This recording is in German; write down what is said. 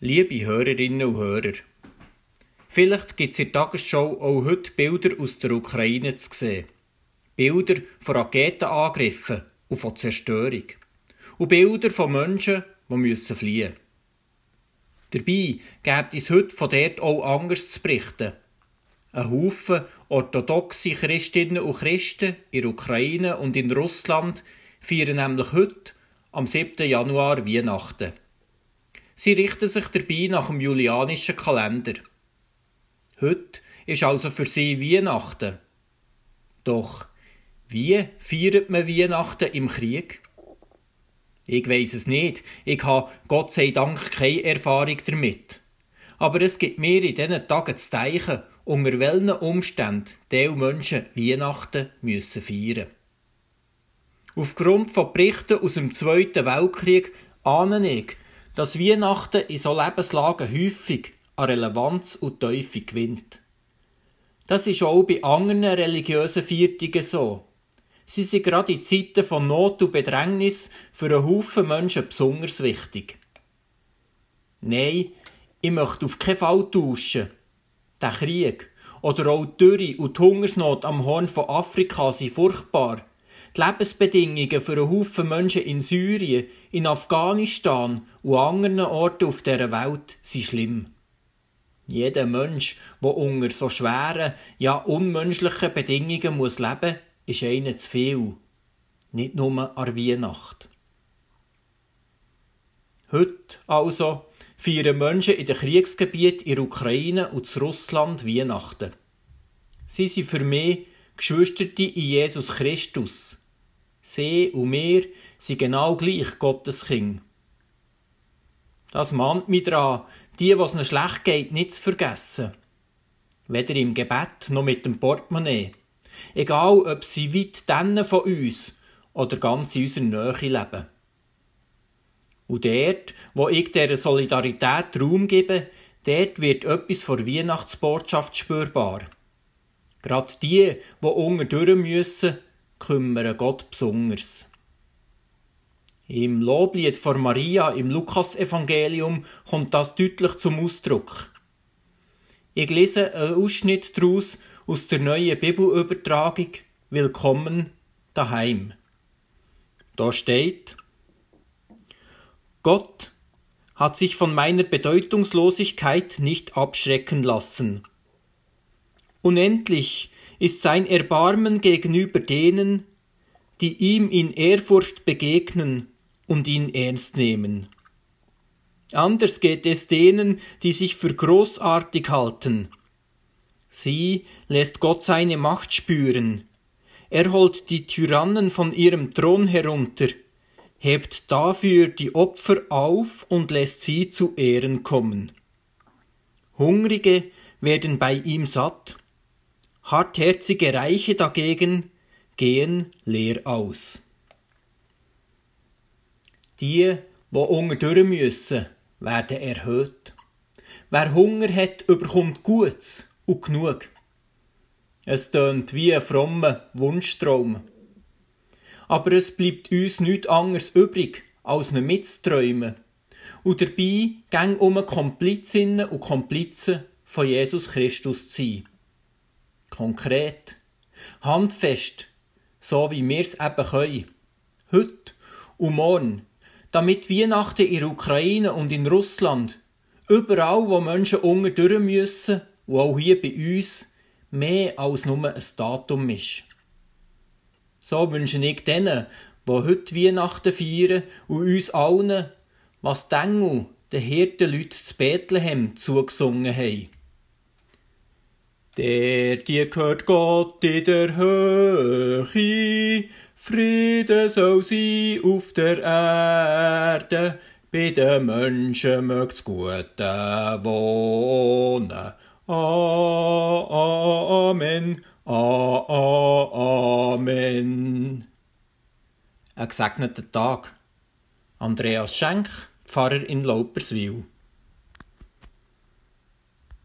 Liebe Hörerinnen und Hörer, vielleicht gibt es in der Tagesschau auch heute Bilder aus der Ukraine zu sehen. Bilder von Raketenangriffen und von Zerstörung. Und Bilder von Menschen, die müssen fliehen Dabei gibt es heute von dort auch anders zu berichten. Ein Haufen orthodoxe Christinnen und Christen in der Ukraine und in Russland feiern nämlich heute, am 7. Januar, Weihnachten. Sie richten sich dabei nach dem julianischen Kalender. Heute ist also für sie Weihnachten. Doch wie feiert man Weihnachten im Krieg? Ich weiß es nicht. Ich habe Gott sei Dank keine Erfahrung damit. Aber es gibt mir in diesen Tagen zu denken, unter welchen Umständen diese Menschen Weihnachten müssen feiern Aufgrund von Berichten aus dem Zweiten Weltkrieg ahne ich, dass Weihnachten in so Lebenslagen häufig an Relevanz und Teufel gewinnt. Das ist auch bei anderen religiösen Viertungen so. Sie sind gerade in Zeiten von Not und Bedrängnis für einen Haufen Menschen besonders wichtig. Nein, ich möchte auf keinen Fall tauschen. Der Krieg oder auch die Dürre und die Hungersnot am Horn von Afrika sind furchtbar. Die Lebensbedingungen für einen Haufen Menschen in Syrien, in Afghanistan und anderen Orten auf dieser Welt sind schlimm. Jeder Mensch, der unter so schweren, ja unmenschlichen Bedingungen muss leben, ist einer zu viel. Nicht nur an Weihnacht. Heute also feiern Menschen in den Kriegsgebieten in der Ukraine und in Russland Weihnachten. Sie sind für mich Geschwisterte in Jesus Christus. Sie und wir sind genau gleich Gottes Kind. Das mahnt mich daran, die, was ihnen schlecht geht, nicht zu vergessen. Weder im Gebet noch mit dem Portemonnaie. Egal, ob sie weit dennen von uns oder ganz in unserer Nähe leben. Und dort, wo ich dieser Solidarität Raum gebe, dort wird etwas vor Weihnachtsbotschaft spürbar. Gerade die, die unter durch müssen, kümmern Gott besonders. Im Loblied von Maria im Lukasevangelium kommt das deutlich zum Ausdruck. Ich lese einen Ausschnitt daraus aus der neuen Bibelübertragung Willkommen daheim. Da steht Gott hat sich von meiner Bedeutungslosigkeit nicht abschrecken lassen. Unendlich ist sein Erbarmen gegenüber denen, die ihm in Ehrfurcht begegnen und ihn ernst nehmen. Anders geht es denen, die sich für großartig halten. Sie lässt Gott seine Macht spüren. Er holt die Tyrannen von ihrem Thron herunter, hebt dafür die Opfer auf und lässt sie zu Ehren kommen. Hungrige werden bei ihm satt, hartherzige Reiche dagegen gehen leer aus. Die, wo unter müssen, werden erhöht. Wer Hunger hat, überkommt Gutes und genug. Es tönt wie ein frommer Wunschtraum. Aber es bleibt uns nichts anderes übrig, als ne mitzuträumen. Und dabei gang um Komplizinnen und Komplizen von Jesus Christus zu sein. Konkret, handfest, so wie wir es eben können. Heute und morgen, damit Weihnachten in der Ukraine und in Russland, überall wo Menschen unter durch müssen, und auch hier bei uns, mehr als nur ein Datum ist. So wünsche ich denen, die heute Weihnachten feiern und uns allen, was die den Hirtenleuten zu Bethlehem zugesungen haben. Der dir gehört Gott in der Höhe, Friede soll sein auf der Erde, bei den Menschen mögt's Gute wohnen. Amen, Amen. Ein gesegneter Tag. Andreas Schenk, Pfarrer in Lauperswil.